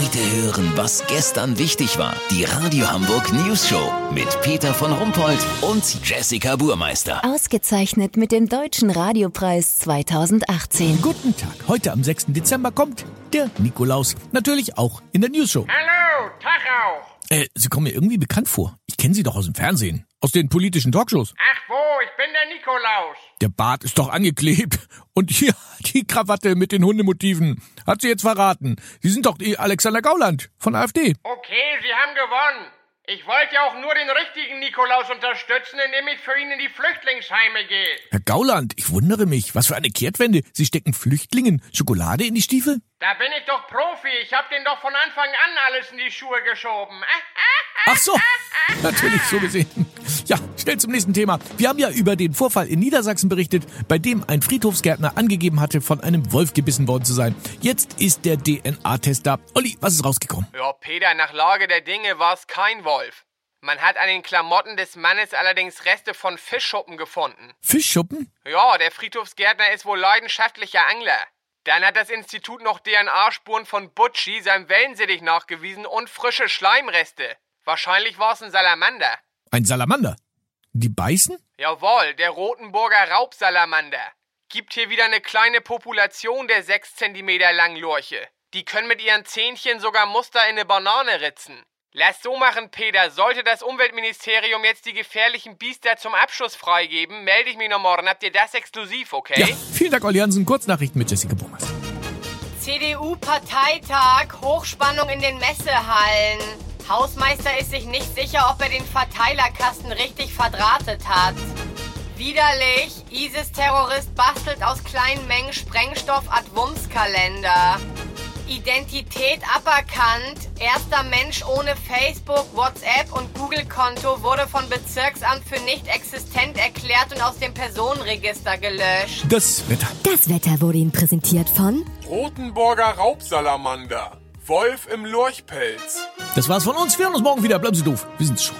Heute hören, was gestern wichtig war. Die Radio Hamburg News Show mit Peter von Rumpold und Jessica Burmeister. Ausgezeichnet mit dem Deutschen Radiopreis 2018. Guten Tag. Heute am 6. Dezember kommt der Nikolaus. Natürlich auch in der News Show. Hallo, Tag auch. Äh, Sie kommen mir irgendwie bekannt vor. Ich kenne Sie doch aus dem Fernsehen. Aus den politischen Talkshows. Ach wo, ich bin der Nikolaus. Der Bart ist doch angeklebt. Und hier die Krawatte mit den Hundemotiven. Hat sie jetzt verraten. Sie sind doch die Alexander Gauland von AfD. Okay, Sie haben gewonnen. Ich wollte ja auch nur den richtigen Nikolaus unterstützen, indem ich für ihn in die Flüchtlingsheime gehe. Herr Gauland, ich wundere mich. Was für eine Kehrtwende. Sie stecken Flüchtlingen Schokolade in die Stiefel? Da bin ich doch Profi. Ich hab den doch von Anfang an alles in die Schuhe geschoben. Ach so, natürlich, so gesehen. Ja, schnell zum nächsten Thema. Wir haben ja über den Vorfall in Niedersachsen berichtet, bei dem ein Friedhofsgärtner angegeben hatte, von einem Wolf gebissen worden zu sein. Jetzt ist der DNA-Test da. Olli, was ist rausgekommen? Ja, Peter, nach Lage der Dinge war es kein Wolf. Man hat an den Klamotten des Mannes allerdings Reste von Fischschuppen gefunden. Fischschuppen? Ja, der Friedhofsgärtner ist wohl leidenschaftlicher Angler. Dann hat das Institut noch DNA-Spuren von Butchi, seinem Wellensittich, nachgewiesen und frische Schleimreste. Wahrscheinlich war es ein Salamander. Ein Salamander? Die beißen? Jawohl, der Rotenburger Raubsalamander. Gibt hier wieder eine kleine Population der 6 cm langen Lurche. Die können mit ihren Zähnchen sogar Muster in eine Banane ritzen. Lass so machen, Peter. Sollte das Umweltministerium jetzt die gefährlichen Biester zum Abschuss freigeben, melde ich mich noch morgen. Habt ihr das exklusiv, okay? Ja, vielen Dank, Olli Hansen. Kurznachrichten mit Jessica Bummers. CDU-Parteitag, Hochspannung in den Messehallen. Hausmeister ist sich nicht sicher, ob er den Verteilerkasten richtig verdrahtet hat. Widerlich, ISIS-Terrorist bastelt aus kleinen Mengen Sprengstoff Advumskalender. Identität aberkannt. Erster Mensch ohne Facebook, WhatsApp und Google-Konto wurde von Bezirksamt für nicht existent erklärt und aus dem Personenregister gelöscht. Das Wetter. Das Wetter wurde Ihnen präsentiert von Rotenburger Raubsalamander. Wolf im Lurchpelz. Das war's von uns. Wir hören uns morgen wieder. Bleiben Sie doof. Wir sind's schon.